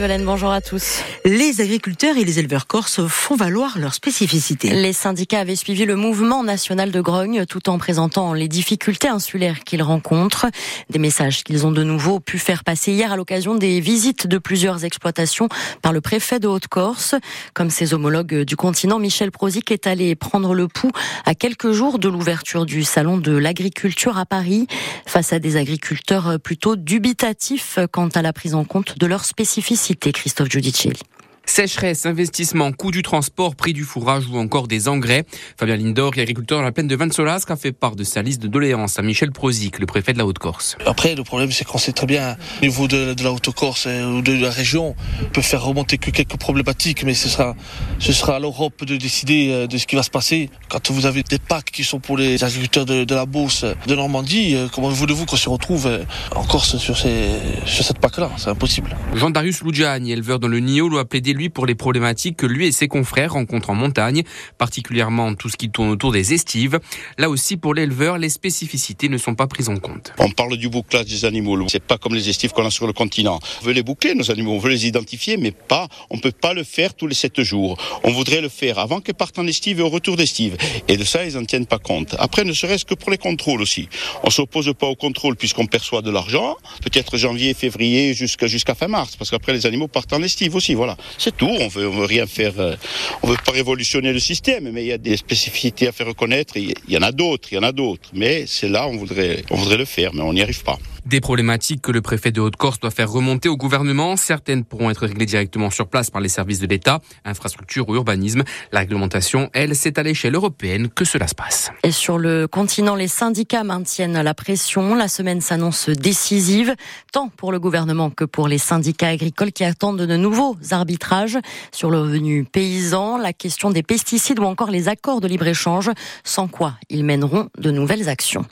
bonjour à tous. Les agriculteurs et les éleveurs corses font valoir leurs spécificités. Les syndicats avaient suivi le mouvement national de grogne tout en présentant les difficultés insulaires qu'ils rencontrent. Des messages qu'ils ont de nouveau pu faire passer hier à l'occasion des visites de plusieurs exploitations par le préfet de Haute-Corse. Comme ses homologues du continent, Michel Prozic est allé prendre le pouls à quelques jours de l'ouverture du salon de l'agriculture à Paris face à des agriculteurs plutôt dubitatifs quant à la prise en compte de leurs spécificités cité Christophe Giudicelli. Sécheresse, investissement, coût du transport, prix du fourrage ou encore des engrais. Fabien Lindor, agriculteur dans la plaine de Vansolasque, a fait part de sa liste de doléances à Michel Prozic, le préfet de la Haute-Corse. Après, le problème, c'est qu'on sait très bien, au niveau de, la Haute-Corse ou de la région, on peut faire remonter que quelques problématiques, mais ce sera, ce sera à l'Europe de décider euh, de ce qui va se passer. Quand vous avez des packs qui sont pour les agriculteurs de, la Beauce, de Normandie, euh, comment voulez-vous qu'on se retrouve euh, en Corse sur, ces, sur cette PAC-là C'est impossible. Jean-Darius Loudjani, éleveur dans le Nio, a plaidé lui pour les problématiques que lui et ses confrères rencontrent en montagne, particulièrement tout ce qui tourne autour des estives. Là aussi, pour l'éleveur, les spécificités ne sont pas prises en compte. On parle du bouclage des animaux. C'est pas comme les estives qu'on a sur le continent. On veut les boucler, nos animaux. On veut les identifier, mais pas, on peut pas le faire tous les sept jours. On voudrait le faire avant qu'ils partent en estive et au retour d'estive. Et de ça, ils n'en tiennent pas compte. Après, ne serait-ce que pour les contrôles aussi. On s'oppose pas au contrôle puisqu'on perçoit de l'argent. Peut-être janvier, février, jusqu'à jusqu'à fin mars. Parce qu'après, les animaux partent en estive aussi. Voilà. C'est tout on veut, veut rien faire, euh, on veut pas révolutionner le système, mais il y a des spécificités à faire reconnaître. Il y en a d'autres, il y en a d'autres, mais c'est là on voudrait, on voudrait le faire, mais on n'y arrive pas. Des problématiques que le préfet de Haute-Corse doit faire remonter au gouvernement. Certaines pourront être réglées directement sur place par les services de l'État, infrastructure ou urbanisme. La réglementation, elle, c'est à l'échelle européenne que cela se passe. Et sur le continent, les syndicats maintiennent la pression. La semaine s'annonce décisive, tant pour le gouvernement que pour les syndicats agricoles qui attendent de nouveaux arbitrages sur le revenu paysan, la question des pesticides ou encore les accords de libre-échange, sans quoi ils mèneront de nouvelles actions.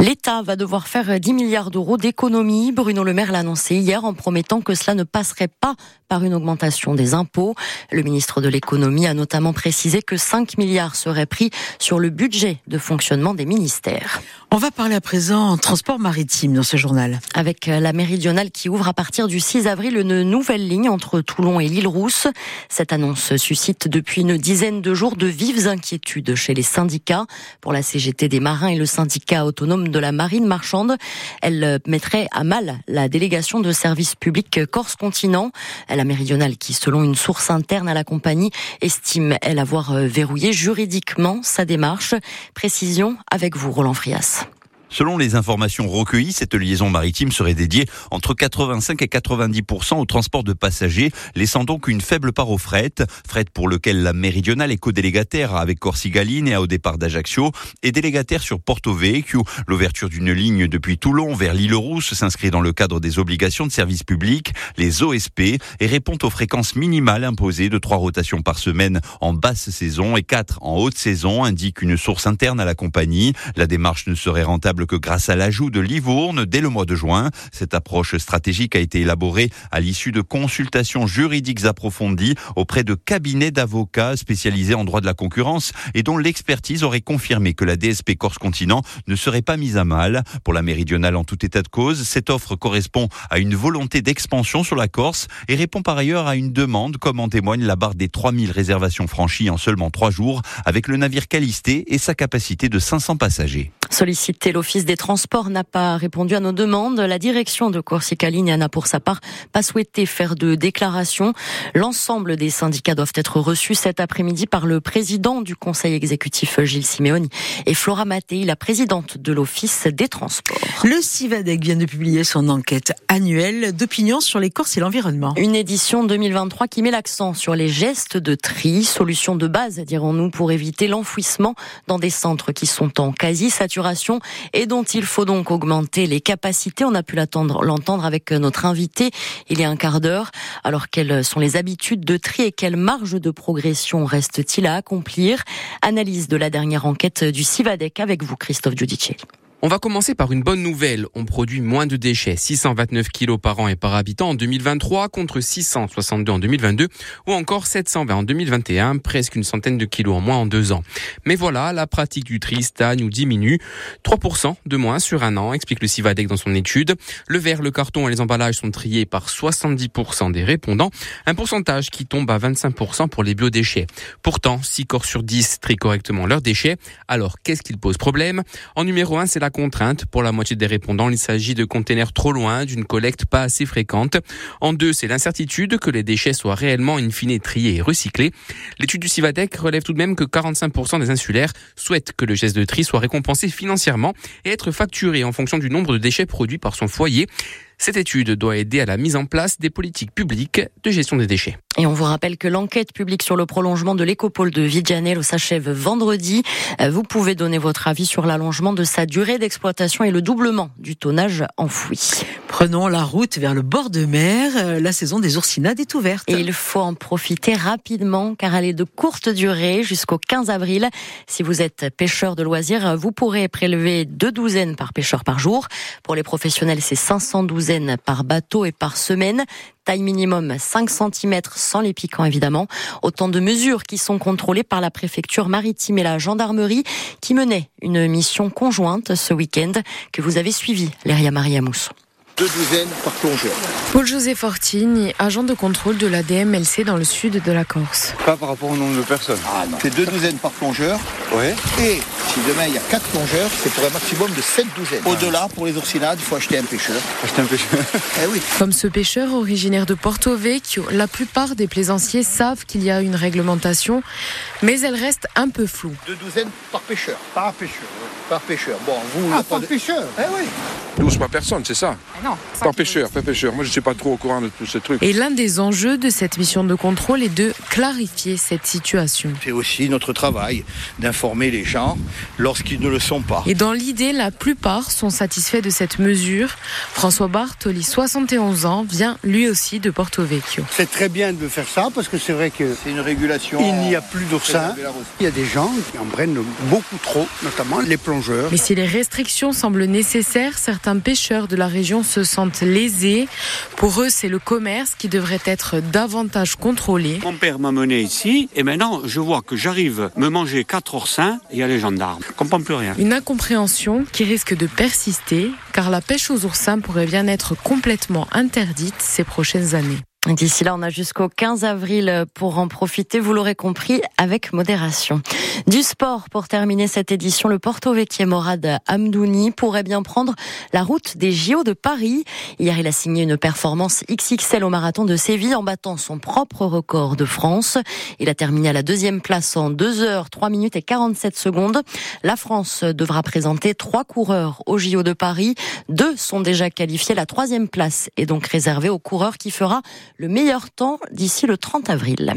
L'État va devoir faire 10 milliards d'euros d'économies. Bruno Le Maire l'a annoncé hier en promettant que cela ne passerait pas par une augmentation des impôts. Le ministre de l'économie a notamment précisé que 5 milliards seraient pris sur le budget de fonctionnement des ministères. On va parler à présent transport maritime dans ce journal. Avec la méridionale qui ouvre à partir du 6 avril une nouvelle ligne entre Toulon et l'île Rousse. Cette annonce suscite depuis une dizaine de jours de vives inquiétudes chez les syndicats. Pour la CGT des marins et le syndicat autonome de la marine marchande. Elle euh, mettrait à mal la délégation de services publics Corse-Continent, la méridionale qui, selon une source interne à la compagnie, estime, elle, avoir euh, verrouillé juridiquement sa démarche. Précision avec vous, Roland Frias. Selon les informations recueillies, cette liaison maritime serait dédiée entre 85 et 90% au transport de passagers, laissant donc une faible part au fret, fret pour lequel la méridionale est co-délégataire avec Corsigaline et au départ d'Ajaccio, et délégataire sur Porto Vecchio. L'ouverture d'une ligne depuis Toulon vers l'île Rousse s'inscrit dans le cadre des obligations de service public, les OSP, et répond aux fréquences minimales imposées de trois rotations par semaine en basse saison et quatre en haute saison, indique une source interne à la compagnie. La démarche ne serait rentable que grâce à l'ajout de Livourne dès le mois de juin. Cette approche stratégique a été élaborée à l'issue de consultations juridiques approfondies auprès de cabinets d'avocats spécialisés en droit de la concurrence et dont l'expertise aurait confirmé que la DSP Corse Continent ne serait pas mise à mal. Pour la méridionale en tout état de cause, cette offre correspond à une volonté d'expansion sur la Corse et répond par ailleurs à une demande, comme en témoigne la barre des 3000 réservations franchies en seulement trois jours avec le navire Calisté et sa capacité de 500 passagers. Sollicité, l'Office des Transports n'a pas répondu à nos demandes. La direction de Corsica Ligne n'a pour sa part pas souhaité faire de déclaration. L'ensemble des syndicats doivent être reçus cet après-midi par le président du conseil exécutif Gilles Simeoni et Flora Mattei, la présidente de l'Office des Transports. Le CIVADEC vient de publier son enquête annuelle d'opinion sur les Corses et l'environnement. Une édition 2023 qui met l'accent sur les gestes de tri, solution de base, dirons-nous, pour éviter l'enfouissement dans des centres qui sont en quasi-saturation et dont il faut donc augmenter les capacités. On a pu l'entendre avec notre invité il y a un quart d'heure. Alors quelles sont les habitudes de tri et quelle marge de progression reste-t-il à accomplir? Analyse de la dernière enquête du CIVADEC avec vous, Christophe Giudicelli. On va commencer par une bonne nouvelle. On produit moins de déchets, 629 kilos par an et par habitant en 2023 contre 662 en 2022 ou encore 720 en 2021, presque une centaine de kilos en moins en deux ans. Mais voilà, la pratique du tri stagne ou diminue. 3% de moins sur un an, explique le Civadec dans son étude. Le verre, le carton et les emballages sont triés par 70% des répondants, un pourcentage qui tombe à 25% pour les biodéchets. Pourtant, 6 corps sur 10 trient correctement leurs déchets. Alors, qu'est-ce qui pose problème? En numéro 1, c'est la contrainte. Pour la moitié des répondants, il s'agit de containers trop loin, d'une collecte pas assez fréquente. En deux, c'est l'incertitude que les déchets soient réellement in fine triés et recyclés. L'étude du Civadec relève tout de même que 45% des insulaires souhaitent que le geste de tri soit récompensé financièrement et être facturé en fonction du nombre de déchets produits par son foyer. Cette étude doit aider à la mise en place des politiques publiques de gestion des déchets. Et on vous rappelle que l'enquête publique sur le prolongement de l'écopole de Vigianello s'achève vendredi. Euh, vous pouvez donner votre avis sur l'allongement de sa durée d'exploitation et le doublement du tonnage enfoui. Prenons la route vers le bord de mer. Euh, la saison des oursinades est ouverte. Et il faut en profiter rapidement car elle est de courte durée jusqu'au 15 avril. Si vous êtes pêcheur de loisirs, vous pourrez prélever deux douzaines par pêcheur par jour. Pour les professionnels, c'est 500 par bateau et par semaine taille minimum 5 cm sans les piquants évidemment. Autant de mesures qui sont contrôlées par la préfecture maritime et la gendarmerie qui menait une mission conjointe ce week-end que vous avez suivi, Léria Maria Mousse deux douzaines par plongeur. Paul-José Fortini, agent de contrôle de la DMLC dans le sud de la Corse. Pas par rapport au nombre de personnes. Ah non. C'est deux douzaines par plongeur. Oui. Et si demain il y a quatre plongeurs, c'est pour un maximum de sept douzaines. Au-delà, pour les oursinades, il faut acheter un pêcheur. Acheter un pêcheur Eh oui. Comme ce pêcheur originaire de Porto Vecchio, la plupart des plaisanciers savent qu'il y a une réglementation, mais elle reste un peu floue. Deux douzaines par pêcheur. Par pêcheur. Par pêcheur. Bon, vous. Ah, par de... pêcheur Eh oui. 12 par personne, c'est ça ah Non. Par pêcheur, par pêcheur. Moi, je ne suis pas trop au courant de tous ces trucs. Et l'un des enjeux de cette mission de contrôle est de clarifier cette situation. C'est aussi notre travail d'informer les gens lorsqu'ils ne le sont pas. Et dans l'idée, la plupart sont satisfaits de cette mesure. François Bartoli, 71 ans, vient lui aussi de Porto Vecchio. C'est très bien de faire ça parce que c'est vrai que c'est une régulation. Il n'y a plus d'oursins. Il y a des gens qui en prennent beaucoup trop, notamment les plongeurs. Mais si les restrictions semblent nécessaires, certains pêcheurs de la région se sentent lésés. Pour eux, c'est le commerce qui devrait être davantage contrôlé. Mon père m'a mené ici et maintenant je vois que j'arrive me manger quatre oursins et il y a les gendarmes. Je comprends plus rien. Une incompréhension qui risque de persister car la pêche aux oursins pourrait bien être complètement interdite ces prochaines années. D'ici là, on a jusqu'au 15 avril pour en profiter, vous l'aurez compris, avec modération. Du sport, pour terminer cette édition, le Porto Vecchio Morad Amdouni pourrait bien prendre la route des JO de Paris. Hier, il a signé une performance XXL au marathon de Séville en battant son propre record de France. Il a terminé à la deuxième place en 2 heures, 3 minutes et 47 secondes. La France devra présenter trois coureurs au JO de Paris. Deux sont déjà qualifiés. La troisième place est donc réservée au coureur qui fera le meilleur temps d'ici le 30 avril.